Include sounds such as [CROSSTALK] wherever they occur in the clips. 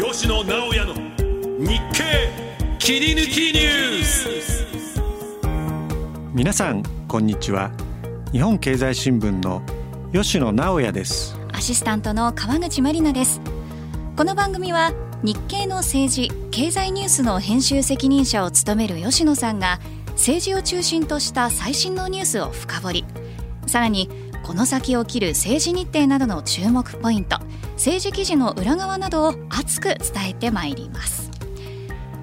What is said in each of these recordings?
吉野直哉の日経切り抜きニュース。皆さんこんにちは。日本経済新聞の吉野直哉です。アシスタントの川口真理奈です。この番組は日経の政治経済ニュースの編集責任者を務める吉野さんが政治を中心とした最新のニュースを深掘り。さらにこの先起きる政治日程などの注目ポイント政治記事の裏側などを熱く伝えてまいります。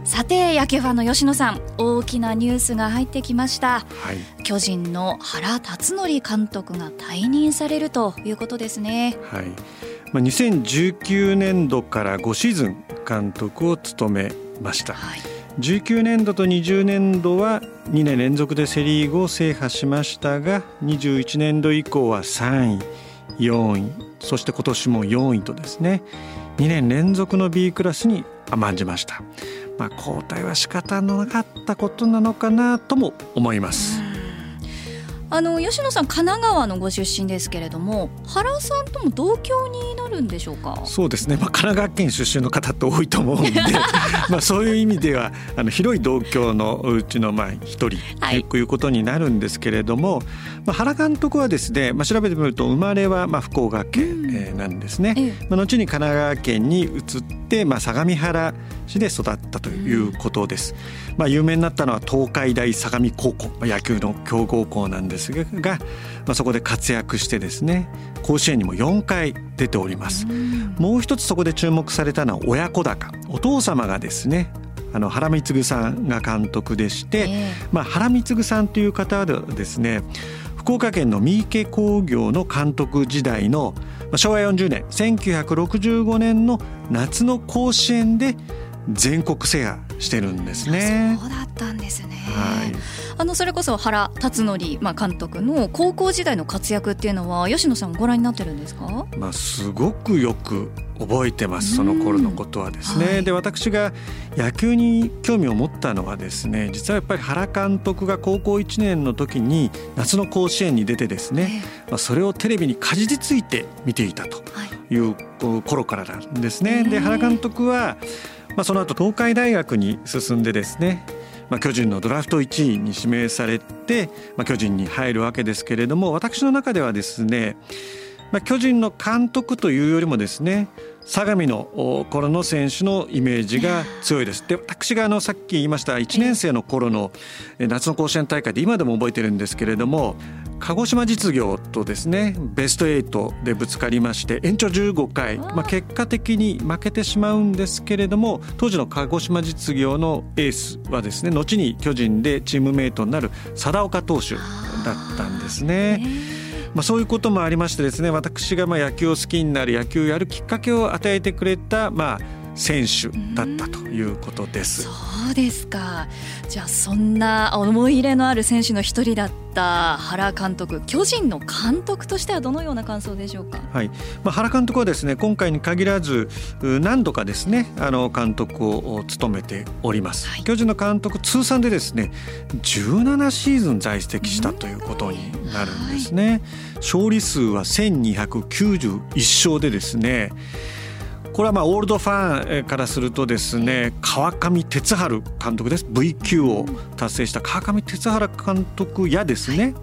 さて野球ファンの吉野さん大きなニュースが入ってきました、はい、巨人の原辰徳監督が退任されるということですね。はい。まあ、2019年度から5シーズン監督を務めました、はい、19年度と20年度は2年連続でセ・リーグを制覇しましたが21年度以降は3位4位そして今年も4位とですね2年連続の B クラスに甘んじました、まあ、交代は仕方のなかったことなのかなとも思います。あの吉野さん神奈川のご出身ですけれども原さんとも同郷になるんでしょうか？そうですね、まあ、神奈川県出身の方って多いと思うんで [LAUGHS] まあそういう意味ではあの広い同郷のうちのまあ一人ということになるんですけれども、まあ、原監督はですね、まあ、調べてみると生まれはまあ福岡県、えなんですね、まあ、後に神奈川県に移って、まあ、相模原市で育ったということです。まあ、有名になったのは東海大相模高校、まあ、野球の強豪校なんですが、まあ、そこで活躍してですね甲子園にも4回出ております。もう一つそこで注目されたのは親子鷹お父様がですねあの原貢さんが監督でして、えー、まあ、原貢さんという方はですね福岡県の三池工業の監督時代の昭和40年1965年の夏の甲子園で全国制覇してるんですね。そうだったんですね。はい。あのそれこそ原辰徳まあ監督の高校時代の活躍っていうのは吉野さんご覧になってるんですか？まあすごくよく覚えてますその頃のことはですね。はい、で私が野球に興味を持ったのはですね実はやっぱり原監督が高校1年の時に夏の甲子園に出てですね、まあそれをテレビにかじりついて見ていたという頃からなんですね。で原監督はまあ、その後東海大学に進んでですね、まあ、巨人のドラフト1位に指名されて、まあ、巨人に入るわけですけれども私の中ではですね、まあ、巨人の監督というよりもですね相模の頃の選手のイメージが強いです。で私があのさっき言いました1年生の頃の夏の甲子園大会で今でも覚えてるんですけれども鹿児島実業とですねベスト8でぶつかりまして延長15回、まあ、結果的に負けてしまうんですけれども当時の鹿児島実業のエースはですね後に巨人でチームメイトになる貞岡投手だったんですね。まあ、そういうこともありましてですね私がまあ野球を好きになる野球をやるきっかけを与えてくれたまあ選手だったということです。そうですか。じゃあそんな思い入れのある選手の一人だった原監督、巨人の監督としてはどのような感想でしょうか？はい。まあ原監督はですね今回に限らず何度かですねあの監督を務めております。はい、巨人の監督通算でですね17シーズン在籍したということになるんですね。はい、勝利数は1291勝でですね。これはまあオールドファンからするとですね川上哲治監督です。V 級を達成した川上哲治監督やですね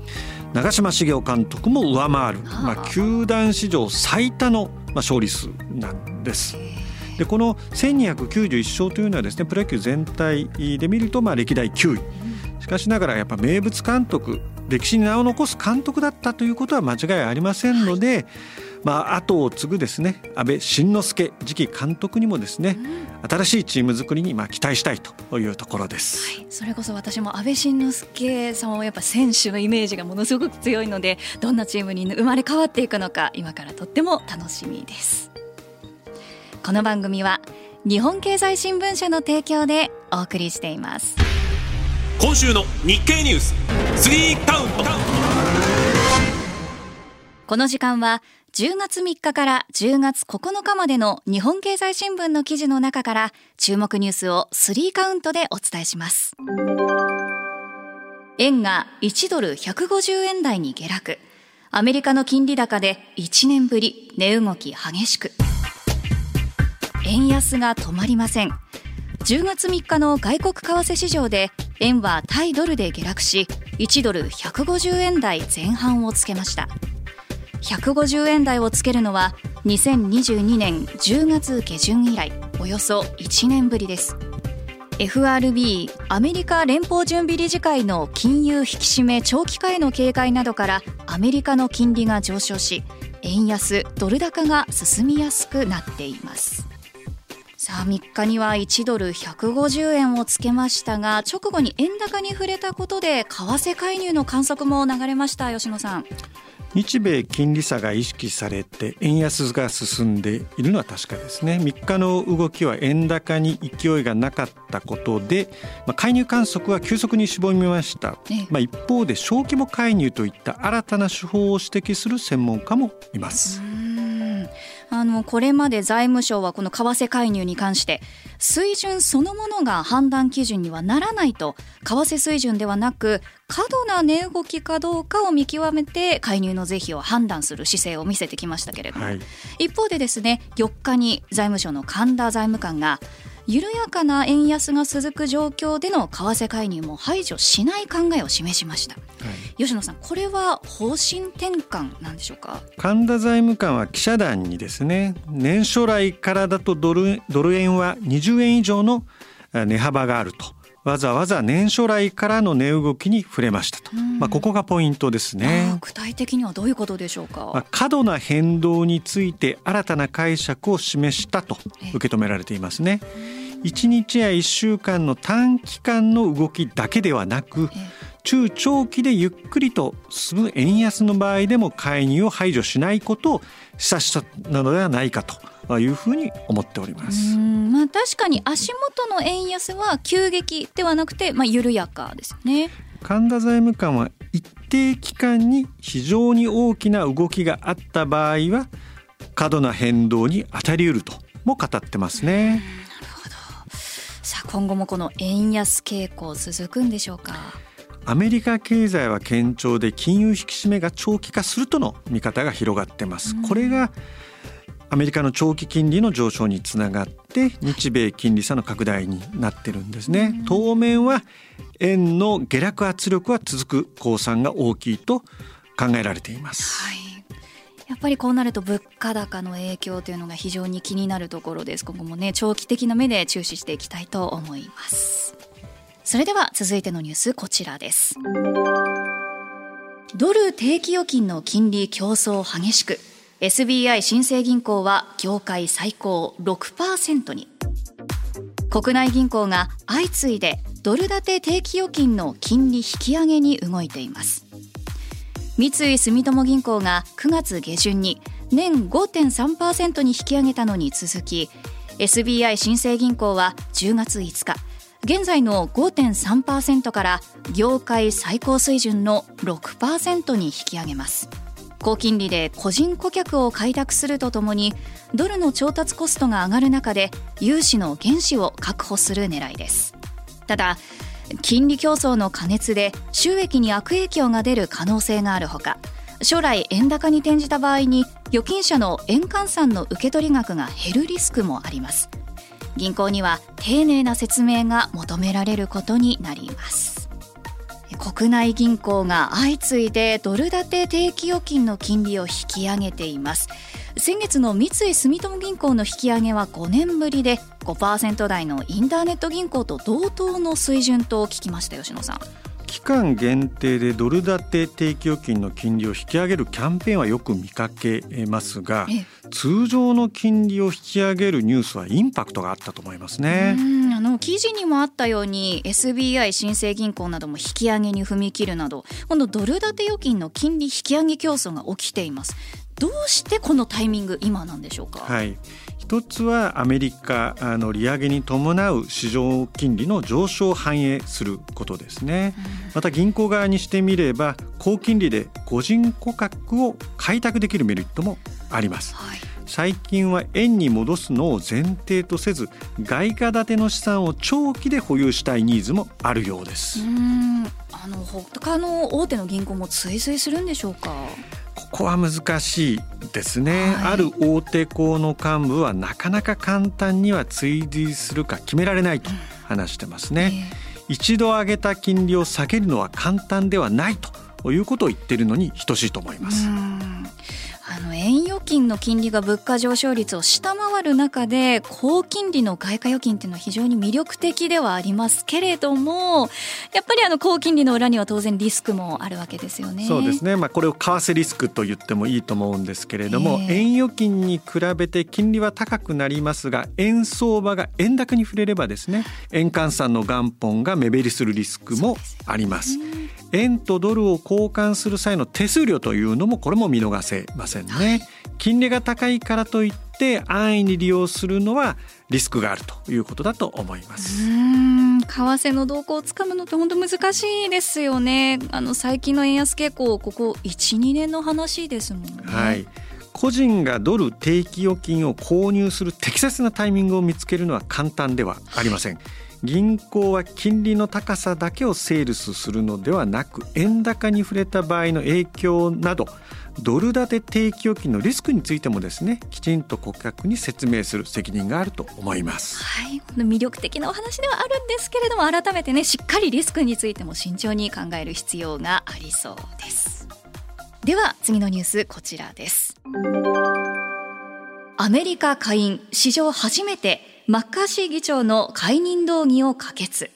長嶋茂雄監督も上回る、まあ、球団史上最多の勝利数なんです。でこの1291勝というのはですねプロ野球全体で見るとまあ歴代9位。しかしながらやっぱ名物監督歴史に名を残す監督だったということは間違いありませんので、はいまあ後を継ぐですね安倍晋之助次期監督にもですね、うん、新しいチーム作りにまあ期待したいというところです、はい、それこそ私も安倍晋之助さんはやっぱ選手のイメージがものすごく強いのでどんなチームに生まれ変わっていくのか今からとっても楽しみです。この番組は日本経済新聞社の提供でお送りしています。今週の日経ニュース3カウント。この時間は10月3日から10月9日までの日本経済新聞の記事の中から注目ニュースを3カウントでお伝えします。円が1ドル150円台に下落。アメリカの金利高で1年ぶり値動き激しく。円安が止まりません。10月3日の外国為替市場で円は対ドルで下落し1ドル150円台前半をつけました。150円台をつけるのは2022年10月下旬以来およそ1年ぶりです。FRB アメリカ連邦準備理事会の金融引き締め長期化への警戒などからアメリカの金利が上昇し円安ドル高が進みやすくなっています。さあ3日には1ドル150円をつけましたが直後に円高に触れたことで為替介入の観測も流れました。吉野さん。日米金利差が意識されて円安が進んでいるのは確かですね。3日の動きは円高に勢いがなかったことで、まあ、介入観測は急速に絞りました、まあ、一方で小規模介入といった新たな手法を指摘する専門家もいます。あのこれまで財務省はこの為替介入に関して水準そのものが判断基準にはならないと為替水準ではなく過度な値動きかどうかを見極めて介入の是非を判断する姿勢を見せてきましたけれども、はい、一方でですね4日に財務省の神田財務官が緩やかな円安が続く状況での為替介入も排除しない考えを示しました、はい、吉野さんこれは方針転換なんでしょうか？神田財務官は記者団にですね年初来からだとドルドル円は20円以上の値幅があるとわざわざ年初来からの値動きに触れましたと、まあ、ここがポイントですね。具体的にはどういうことでしょうか、まあ、過度な変動について新たな解釈を示したと受け止められていますね。1日や1週間の短期間の動きだけではなく中長期でゆっくりと進む円安の場合でも介入を排除しないことを示唆したのではないかというふうに思っております。まあ確かに足元の円安は急激ではなくてまあ緩やかですね。神田財務官は一定期間に非常に大きな動きがあった場合は過度な変動に当たりうるとも語ってますね。なるほど。さあ今後もこの円安傾向続くんでしょうか？アメリカ経済は堅調で金融引き締めが長期化するとの見方が広がってます。これがアメリカの長期金利の上昇につながって日米金利差の拡大になってるんですね。当面は円の下落圧力は続く公算が大きいと考えられています。はい。やっぱりこうなると物価高の影響というのが非常に気になるところです。今後もね長期的な目で注視していきたいと思います。それでは続いてのニュースこちらです。ドル定期預金の金利競争激しく SBI 新生銀行は業界最高6%に。国内銀行が相次いでドル建て定期預金の金利引き上げに動いています。三井住友銀行が9月下旬に年5.3%に引き上げたのに続き SBI 新生銀行は10月5日現在の5.3%から業界最高水準の6%に引き上げます。高金利で個人顧客を開拓するとともにドルの調達コストが上がる中で融資の原資を確保する狙いです。ただ金利競争の過熱で収益に悪影響が出る可能性があるほか将来円高に転じた場合に預金者の円換算の受け取り額が減るリスクもあります。銀行には丁寧な説明が求められることになります。国内銀行が相次いでドル建て定期預金の金利を引き上げています。先月の三井住友銀行の引き上げは5年ぶりで5%台のインターネット銀行と同等の水準と聞きました。吉野さん。期間限定でドル建て定期預金の金利を引き上げるキャンペーンはよく見かけますが通常の金利を引き上げるニュースはインパクトがあったと思いますね。あの記事にもあったように SBI 新生銀行なども引き上げに踏み切るなどこのドル建て預金の金利引き上げ競争が起きています。どうしてこのタイミング今なんでしょうか？はい。一つはアメリカの利上げに伴う市場金利の上昇を反映することですね、また銀行側にしてみれば高金利で個人顧客を開拓できるメリットもあります、はい、最近は円に戻すのを前提とせず外貨建ての資産を長期で保有したいニーズもあるようです。うん。ああの他の大手の銀行も追随するんでしょうか？ここは難しいですね、はい、ある大手行の幹部はなかなか簡単には追随するか決められないと話してますね、えー、一度上げた金利を下げるのは簡単ではないということを言っているのに等しいと思います。あの円預金の金利が物価上昇率を下回る中で高金利の外貨預金っていうのは非常に魅力的ではありますけれどもやっぱりあの高金利の裏には当然リスクもあるわけですよね。そうですね、まあ、これを為替リスクと言ってもいいと思うんですけれども、えー、円預金に比べて金利は高くなりますが円相場が円高に触れればですね円換算の元本が目減りするリスクもあります。円とドルを交換する際の手数料というのもこれも見逃せませんね、はい、金利が高いからといって安易に利用するのはリスクがあるということだと思います。うん。為替の動向をつかむのって本当難しいですよね。あの最近の円安傾向ここ12年の話ですもんね。はい。個人がドル定期預金を購入する適切なタイミングを見つけるのは簡単ではありません、銀行は金利の高さだけをセールスするのではなく円高に触れた場合の影響などドル建て定期預金のリスクについてもですねきちんと顧客に説明する責任があると思います。はい、この魅力的なお話ではあるんですけれども改めてねしっかりリスクについても慎重に考える必要がありそうです。では次のニュースこちらです。アメリカ下院史上初めてマッカーシー議長の解任動議を可決。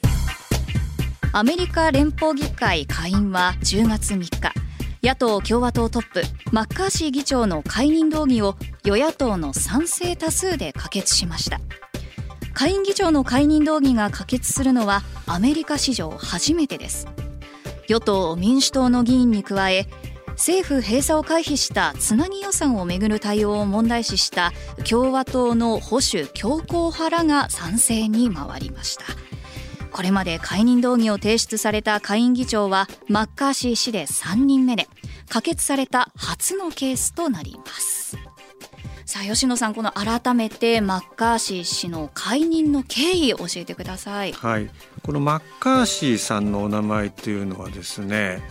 アメリカ連邦議会下院は10月3日野党共和党トップマッカーシー議長の解任動議を与野党の賛成多数で可決しました。下院議長の解任動議が可決するのはアメリカ史上初めてです。与党民主党の議員に加え政府閉鎖を回避したつなぎ予算をめぐる対応を問題視した共和党の保守強硬派らが賛成に回りました。これまで解任動議を提出された下院議長はマッカーシー氏で3人目で可決された初のケースとなります。さあ吉野さんこの改めてマッカーシー氏の解任の経緯を教えてください。はい。このマッカーシーさんのお名前というのはですね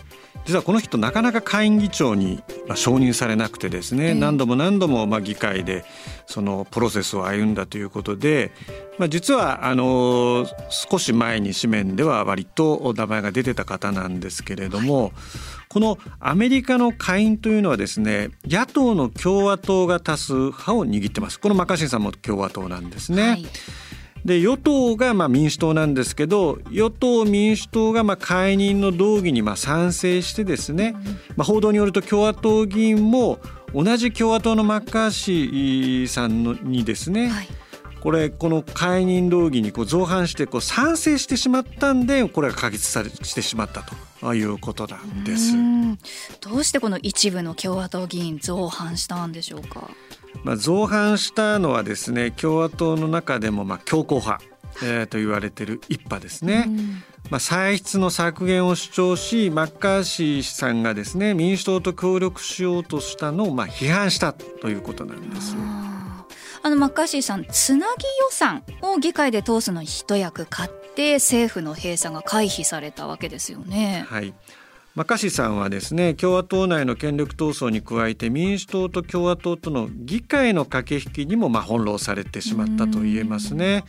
実はこの人なかなか下院議長に承認されなくてですね、何度も何度もまあ議会でそのプロセスを歩んだということで、まあ、実はあの少し前に紙面では割と名前が出てた方なんですけれども、このアメリカの下院というのはですね野党の共和党が多数派を握ってます。このマカシンさんも共和党なんですね。はいで与党がまあ民主党なんですけど与党民主党がまあ解任の動議にまあ賛成してですね、まあ、報道によると共和党議員も同じ共和党のマッカーシーさんのにですね、はいこれこの解任動議にこう造反してこう賛成してしまったんでこれが可決されしてしまったということなんです。どうしてこの一部の共和党議員造反したんでしょうか？まあ、造反したのはですね共和党の中でもまあ強硬派、えー、と言われている一派ですね。まあ、歳出の削減を主張しマッカーシーさんがですね民主党と協力しようとしたのをまあ批判したということなんです。あのマッカーシーさんつなぎ予算を議会で通すのに一役買って政府の閉鎖が回避されたわけですよね。はいマカシさんはですね共和党内の権力闘争に加えて民主党と共和党との議会の駆け引きにもまあ翻弄されてしまったと言えますね。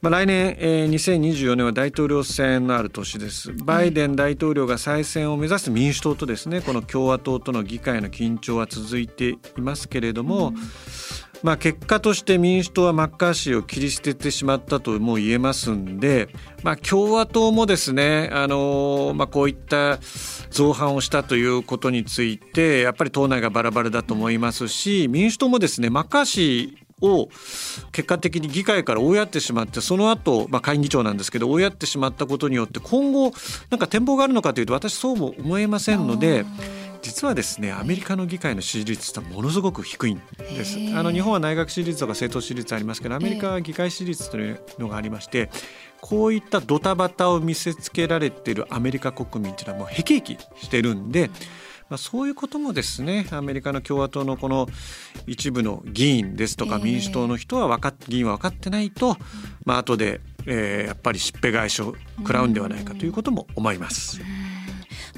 まあ、来年、えー、2024年は大統領選のある年です。バイデン大統領が再選を目指す民主党とですねこの共和党との議会の緊張は続いていますけれども、まあ、結果として民主党はマッカーシーを切り捨ててしまったとも言えますんで、まあ、共和党もですね、あのまあ、こういった造反をしたということについてやっぱり党内がバラバラだと思いますし民主党もですねマッカーシーを結果的に議会から追いやってしまってその後、まあ下院議長なんですけど追いやってしまったことによって今後なんか展望があるのかというと私そうも思えませんので。実はですねアメリカの議会の支持率ってものすごく低いんです。あの日本は内閣支持率とか政党支持率ありますけどアメリカは議会支持率というのがありましてこういったドタバタを見せつけられているアメリカ国民っていうのはもうへきへきしてるんで、まあ、そういうこともですねアメリカの共和党のこの一部の議員ですとか民主党の人は分かっ議員は分かってないと、まあ後で、えー、やっぱりしっぺ返しを食らうんではないかということも思います。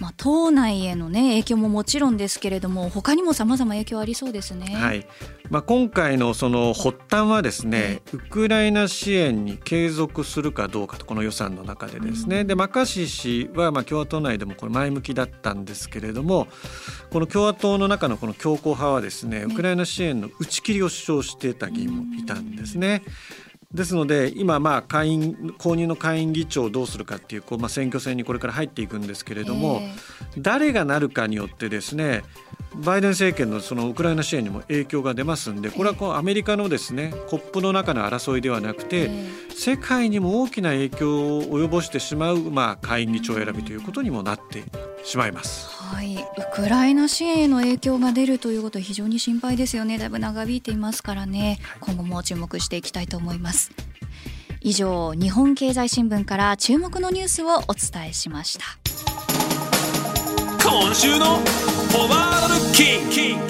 うんまあ、党内への、ね、影響ももちろんですけれども他にもさまざま影響ありそうですね。はい。まあ、今回のその発端はですね、ウクライナ支援に継続するかどうかとこの予算の中でですね、でマカシー氏はまあ共和党内でもこれ前向きだったんですけれどもこの共和党の中のこの強硬派はですねウクライナ支援の打ち切りを主張していた議員もいたんですね。ですので今まあ下院後任の下院議長をどうするかっていうこうまあ選挙戦にこれから入っていくんですけれども、誰がなるかによってですねバイデン政権のそのウクライナ支援にも影響が出ますんでこれはこうアメリカのですねコップの中の争いではなくて世界にも大きな影響を及ぼしてしまうまあ下院議長選びということにもなってしまいます。はい、ウクライナ支援への影響が出るということは非常に心配ですよね。だいぶ長引いていますからね。今後も注目していきたいと思います。以上、日本経済新聞から注目のニュースをお伝えしました。今週のフォワードルッキン。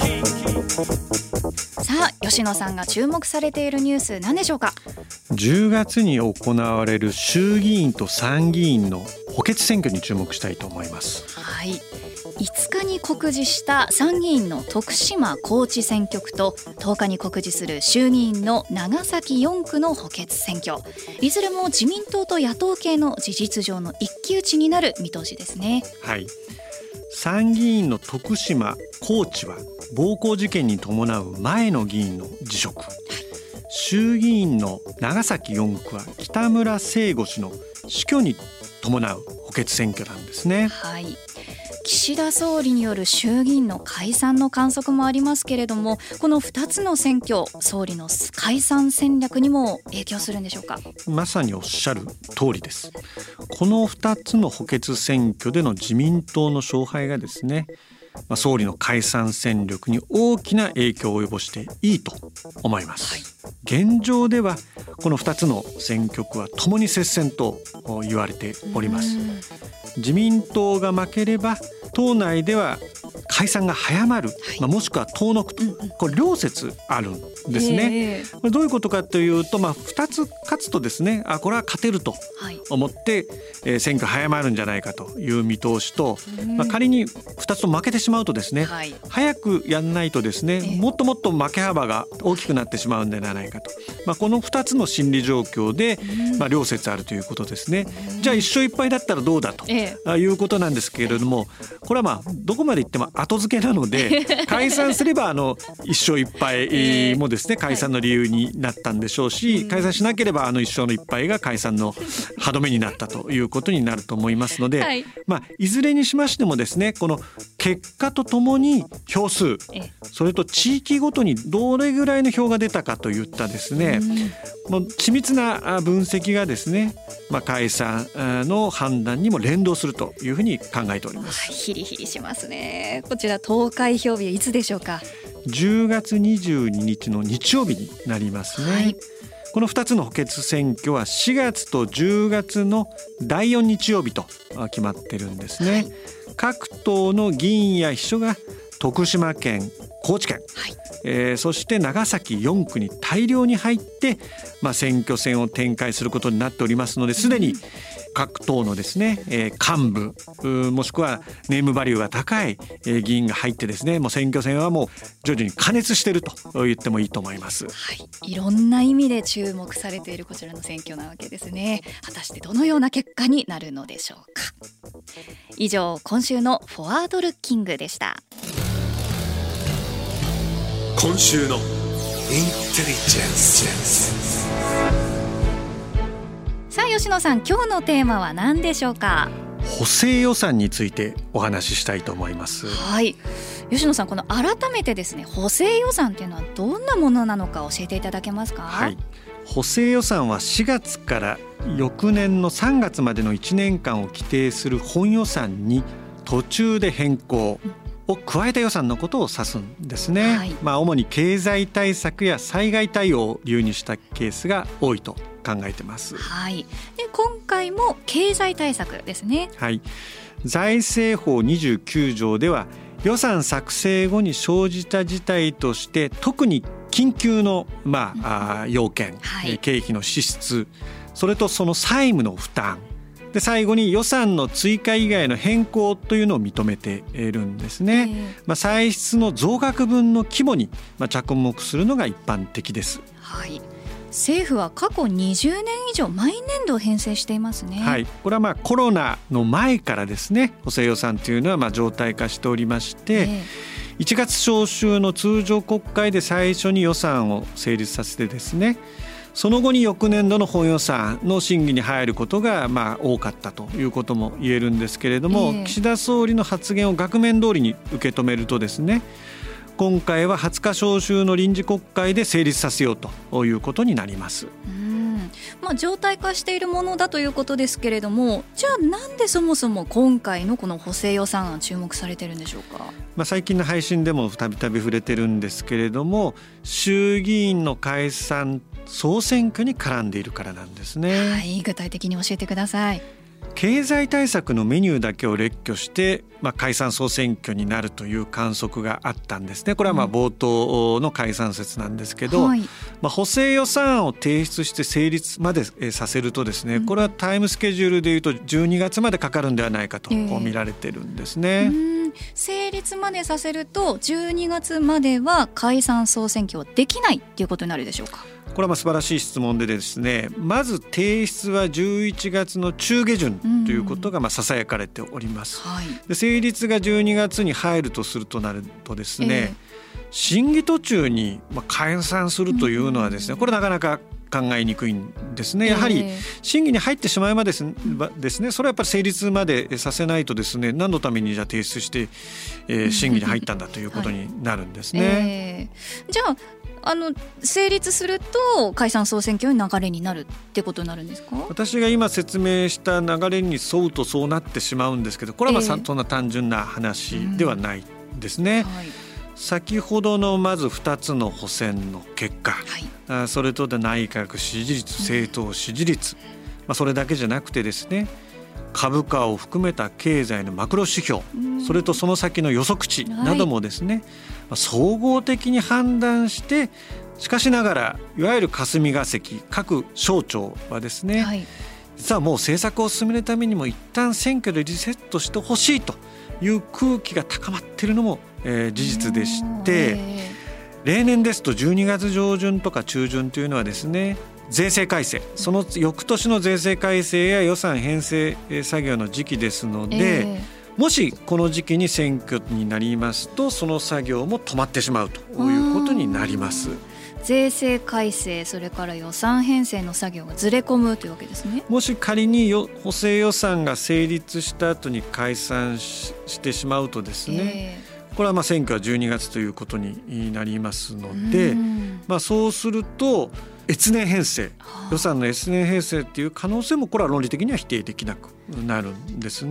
さあ吉野さんが注目されているニュース何でしょうか？10月に行われる衆議院と参議院の補欠選挙に注目したいと思います。はい。5日に告示した参議院の徳島高知選挙区と10日に告示する衆議院の長崎4区の補欠選挙。いずれも自民党と野党系の事実上の一騎打ちになる見通しですね。はい参議院の徳島高知は暴行事件に伴う前の議員の辞職、衆議院の長崎4区は北村誠吾氏の死去に伴う補欠選挙なんですね。はい岸田総理による衆議院の解散の観測もありますけれどもこの2つの選挙総理の解散戦略にも影響するんでしょうか？まさにおっしゃる通りです。この2つの補欠選挙での自民党の勝敗がですねまあ、総理の解散戦略に大きな影響を及ぼしていいと思います、はい、現状ではこの2つの選挙区はともに接戦と言われております。自民党が負ければ党内では解散が早まる、はい、まあ、もしくは遠のくと、これ両説あるんですね。これどういうことかというと、まあ、2つ勝つとですねあこれは勝てると思って、はい、えー、選挙早まるんじゃないかという見通しと、まあ、仮に2つと負けてしまうとですね、はい、早くやんないとですね、もっともっと負け幅が大きくなってしまうんではないかと、まあ、この2つの心理状況で、まあ、両説あるということですね。じゃあ1勝1敗だったらどうだと、いうことなんですけれどもこれはまあどこまでいっても後付けなので [LAUGHS] 解散すればあの1勝1敗もですね解散の理由になったんでしょうし解散しなければあの1勝の1敗が解散の歯止めになったということになると思いますので、はい。まあ、いずれにしましてもですねこの結果とともに票数。それと地域ごとにどれぐらいの票が出たかといったですね。もう緻密な分析がですね、まあ、解散の判断にも連動するというふうに考えております。ヒリヒリしますね。こちら投開票日はいつでしょうか？10月22日の日曜日になりますね、はい、この2つの補欠選挙は4月と10月の第4日曜日と決まってるんですね、はい、各党の議員や秘書が徳島県高知県、はい、えー、そして長崎4区に大量に入って、まあ、選挙戦を展開することになっておりますのですでに各党のですね、えー、幹部もしくはネームバリューが高い、えー、議員が入ってですねもう選挙戦はもう徐々に加熱していると言ってもいいと思います、はい、いろんな意味で注目されているこちらの選挙なわけですね。果たしてどのような結果になるのでしょうか。以上今週のフォワードルッキングでした。今週のインテリジェンスさあ吉野さん今日のテーマは何でしょうか？補正予算についてお話ししたいと思います。はい。吉野さんこの改めてですね補正予算っていうのはどんなものなのか教えていただけますか？はい。補正予算は4月から翌年の3月までの1年間を規定する本予算に途中で変更、を加えた予算のことを指すんですね、はい、まあ主に経済対策や災害対応を理由にしたケースが多いと考えてます。はい。で今回も経済対策ですね。はい。財政法29条では予算作成後に生じた事態として特に緊急のまあ、要件、はい、経費の支出それとその債務の負担で最後に予算の追加以外の変更というのを認めているんですね、えーまあ、歳出の増額分の規模にまあ着目するのが一般的ですはい政府は過去20年以上毎年度編成していますね。はい、これはまあコロナの前からですね補正予算というのはまあ常態化しておりまして、え1月召集の通常国会で最初に予算を成立させてですねその後に翌年度の本予算の審議に入ることがまあ多かったということも言えるんですけれども、ええ。岸田総理の発言を額面通りに受け止めるとですね今回は20日召集の臨時国会で成立させようということになります。うんまあ、状態化しているものだということですけれどもじゃあなんでそもそも今回のこの補正予算案注目されてるんでしょうか？まあ、最近の配信でもたびたび触れてるんですけれども衆議院の解散総選挙に絡んでいるからなんですね。はい具体的に教えてください経済対策のメニューだけを列挙して、まあ、解散総選挙になるという観測があったんですね。これはまあうん。冒頭の解散説なんですけど、はい。まあ、補正予算案を提出して成立までえーさせるとですねうん。これはタイムスケジュールでいうと12月までかかるんではないかと見られてるんですうね。ん。成立までさせると12月までは解散総選挙はできないっていうことになるでしょうか？これはまあ素晴らしい質問でですねまず提出は11月の中下旬ということがまあささやかれております。はい。で成立が12月に入るとするとなるとですね、え審議途中にまあ解散するというのはですねうんこれなかなか考えにくいんですね。やはりえ審議に入ってしまいまですばですねそれはやっぱり成立までさせないとですね何のためにじゃあ提出して、えー審議に入ったんだということになるんですね。[LAUGHS] ええ。じゃああの成立すると解散総選挙の流れになるってことになるんですか？私が今説明した流れに沿うとそうなってしまうんですけどこれはまあさええそんな単純な話ではないですね。はい。先ほどのまず2つの補選の結果はい。あそれとで内閣支持率政党支持率、まあ、それだけじゃなくてですね株価を含めた経済のマクロ指標うん。それとその先の予測値はい。などもですね、まあ総合的に判断してしかしながらいわゆる霞が関各省庁はですね、はい。実はもう政策を進めるためにも一旦選挙でリセットしてほしいという空気が高まっているのも、えー事実でして。え例年ですと12月上旬とか中旬というのはですね税制改正。その翌年の税制改正や予算編成えー作業の時期ですのえで、えもしこの時期に選挙になりますとその作業も止まってしまうということになります。え税制改正それから予算編成の作業がずれ込むというわけですね。もし仮によ補正予算が成立した後に解散ししてしまうとですね、えこれはまあ選挙は12月ということになりますのえで、うん。まあ、そうすると越年編成。はあ。予算の越年編成っていう可能性もこれは論理的には否定できなくなるんです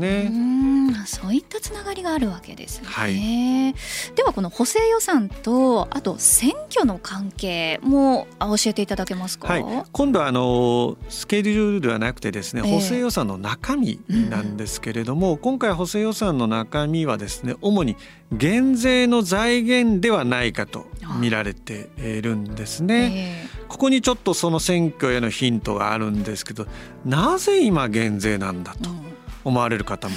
うね。んそういったつながりがあるわけですね。はいではこの補正予算とあと選挙の関係もあ教えていただけますか？はい、今度はあのスケジュールではなくてですね、ええ補正予算の中身なんですけれども、今回補正予算の中身はですね主に減税の財源ではないかと見られているんですね。えここにちょっとその選挙へのヒントがあるんですけどなぜ今減税なんだと思われる方も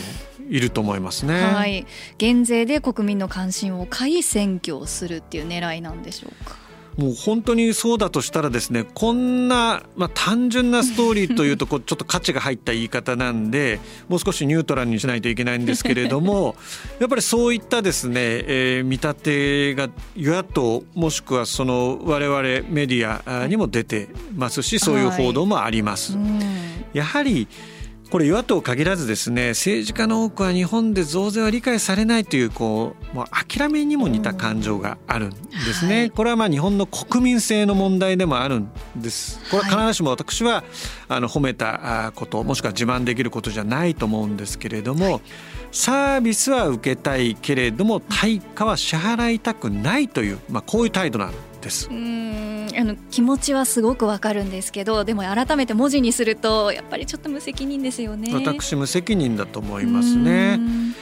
いると思いますね。はい、減税で国民の関心を買い選挙をするっていう狙いなんでしょうか？もう本当にそうだとしたらですねこんな、まあ、単純なストーリーというとこうちょっと価値が入った言い方なんで [LAUGHS] もう少しニュートラルにしないといけないんですけれども [LAUGHS] やっぱりそういったですね、えー見立てが与野党もしくはその我々メディアあにも出てますしそういう報道もあります。うんやはりこれ与野党限らずですね政治家の多くは日本で増税は理解されないというこうもう諦めにも似た感情があるんですね、はい。これはまあ日本の国民性の問題でもあるんです。これは必ずしも私はあの褒めたあこともしくは自慢できることじゃないと思うんですけれども、サービスは受けたいけれども対価は支払いたくないという、まあ、こういう態度なんです。うんあの気持ちはすごくわかるんですけどでも改めて文字にするとやっぱりちょっと無責任ですよね。私無責任だと思いますね。うんま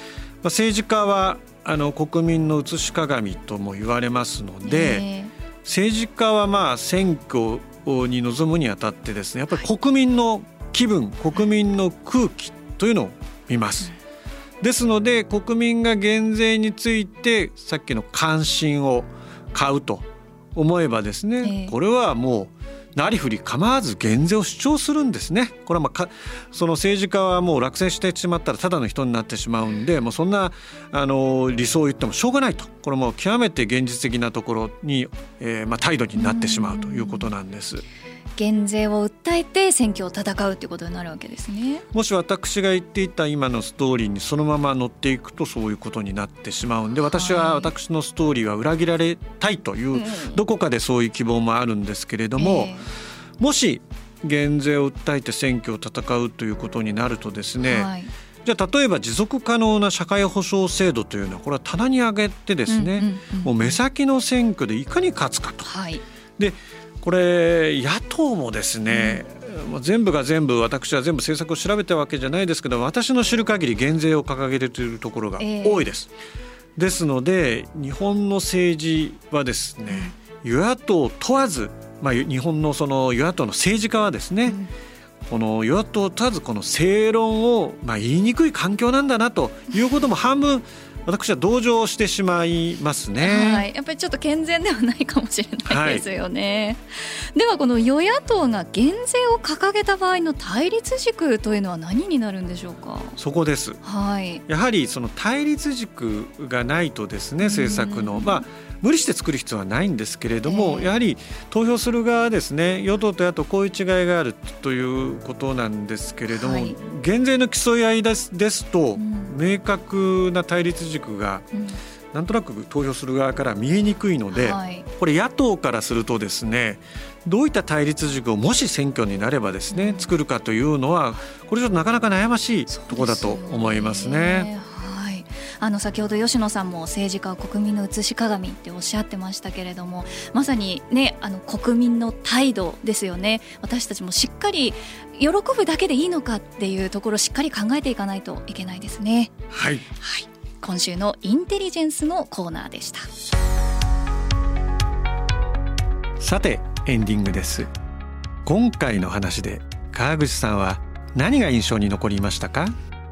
あ、政治家はあの国民の写し鏡とも言われますので、え政治家はまあ選挙に臨むにあたってですねやっぱり国民の期気分国民の空気というのを見ます。ですので国民が減税についてさっきの関心を買うと思えばですね、これはもうなりふり構わず減税を主張するんですね。これはまあその政治家はもう落選してしまったらただの人になってしまうんでもうそんなあの理想を言ってもしょうがないとこれも極めて現実的なところに、えー、まあ態度になってしまうということなんです。減税を訴えて選挙を戦うということになるわけですね。もし私が言っていた今のストーリーにそのまま乗っていくとそういうことになってしまうんで私は私のストーリーは裏切られたいという、どこかでそういう希望もあるんですけれども、もし減税を訴えて選挙を戦うということになるとですね、はい。じゃあ例えば持続可能な社会保障制度というのはこれは棚に上げてですね、もう目先の選挙でいかに勝つかと。はい、でこれ野党もですね、うん、全部が全部私は全部政策を調べたわけじゃないですけど私の知る限り減税を掲げているところが多いです。えー、ですので日本の政治はですね、与野党問わず、まあ、日本のその与野党の政治家はですね、うんこの与野党問わずこの正論をまあ言いにくい環境なんだなということも半分私は同情してしまいますね、はい、やっぱりちょっと健全ではないかもしれないですよね、はい、ではこの与野党が減税を掲げた場合の対立軸というのは何になるんでしょうか？そこです、はい、やはりその対立軸がないとですね政策の。まあ無理して作る必要はないんですけれども、えー、やはり投票する側ですね与党と野党こういう違いがあるということなんですけれども、はい、減税の競い合いですですと、うん、明確な対立軸が、うん、なんとなく投票する側から見えにくいので、はい、これ野党からするとですねどういった対立軸をもし選挙になればですね、うん、作るかというのはこれちょっとなかなか悩ましいところだと思いますね。あの先ほど吉野さんも政治家は国民の写し鏡っておっしゃってましたけれどもまさにねあの国民の態度ですよね。私たちもしっかり喜ぶだけでいいのかっていうところをしっかり考えていかないといけないですね。はい、はい、今週のインテリジェンスのコーナーでした。さてエンディングです。今回の話で川口さんは何が印象に残りましたか？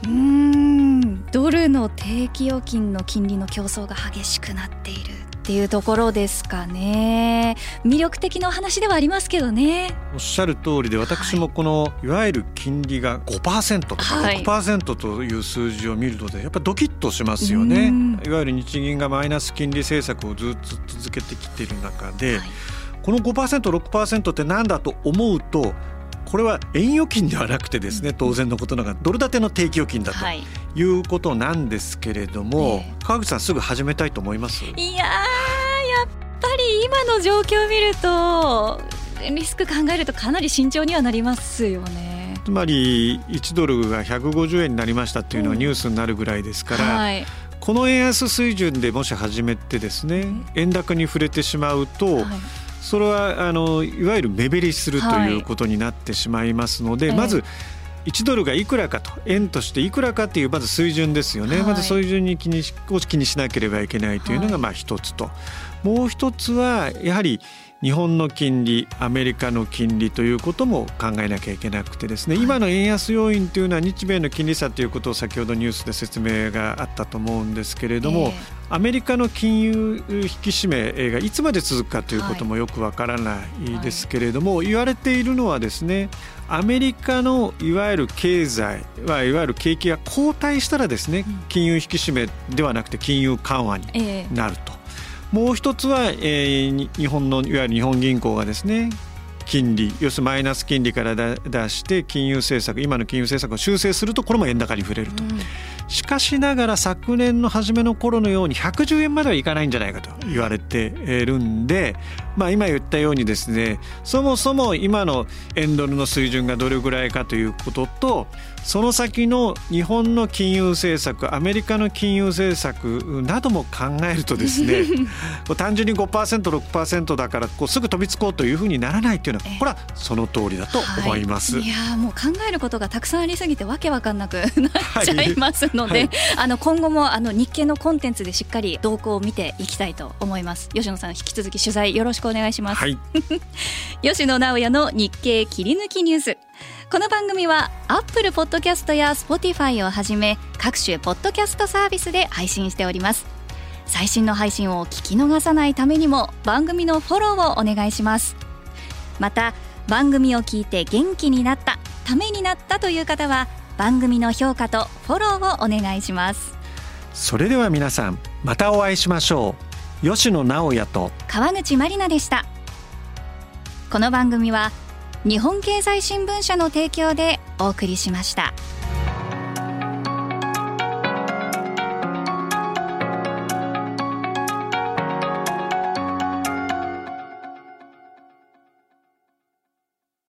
うん。ドルの定期預金の金利の競争が激しくなっているっていうところですかね。魅力的な話ではありますけどね。おっしゃる通りで私もこの、い、わゆる金利が5%とか6%という数字を見るとでやっぱドキッとしますよね。いわゆる日銀がマイナス金利政策をずっと続けてきている中で、はい、この 5%6% って何だと思うとこれは円預金ではなくてですね当然のことながらドル建ての定期預金だとい。うことなんですけれども、はい、川口さんすぐ始めたいと思います？いややっぱり今の状況を見るとリスク考えるとかなり慎重にはなりますよね。つまり1ドルが150円になりましたっていうのはニュースになるぐらいですから、うんはい、この円安水準でもし始めてですね円高に触れてしまうと、はいそれはあのいわゆる目減りするということになってしまいますので、はい、まず1ドルがいくらかと円としていくらかっていうまず水準ですよね、はい、まず水準に気にしを気にしなければいけないというのがまあ一つと、はい、もう一つはやはり日本の金利アメリカの金利ということも考えなきゃいけなくてですね、はい、今の円安要因というのは日米の金利差ということを先ほどニュースで説明があったと思うんですけれども、えー、アメリカの金融引き締めがいつまで続くかということもよくわからないですけれども、はい、言われているのはですねアメリカのいわゆる経済はいわゆる景気が後退したらですね金融引き締めではなくて金融緩和になると。えーもう一つは、えー、日本のいわゆる日本銀行がですね金利要するにマイナス金利から出して金融政策今の金融政策を修正するとこれも円高に触れると、うん、しかしながら昨年の初めの頃のように110円まではいかないんじゃないかと言われてるんで、まあ、今言ったようにですねそもそも今の円ドルの水準がどれぐらいかということとその先の日本の金融政策アメリカの金融政策なども考えるとですね [LAUGHS] 単純に 5%6% だからこうすぐ飛びつこうというふうにならないというのはこれはその通りだと思います。はい、いやもう考えることがたくさんありすぎてわけわかんなくなっちゃいますので、はい [LAUGHS] はい、あの今後もあの日経のコンテンツでしっかり動向を見ていきたいと思います。吉野さん引き続き取材よろしくお願いします。[LAUGHS] 吉野直也の日経切り抜きニュース。この番組はアップルポッドキャストや Spotify をはじめ各種ポッドキャストサービスで配信しております。最新の配信を聞き逃さないためにも番組のフォローをお願いします。また番組を聞いて元気になったためになったという方は番組の評価とフォローをお願いします。それでは皆さんまたお会いしましょう。吉野直也と川口まりなでした。この番組は日本経済新聞社の提供でお送りしました。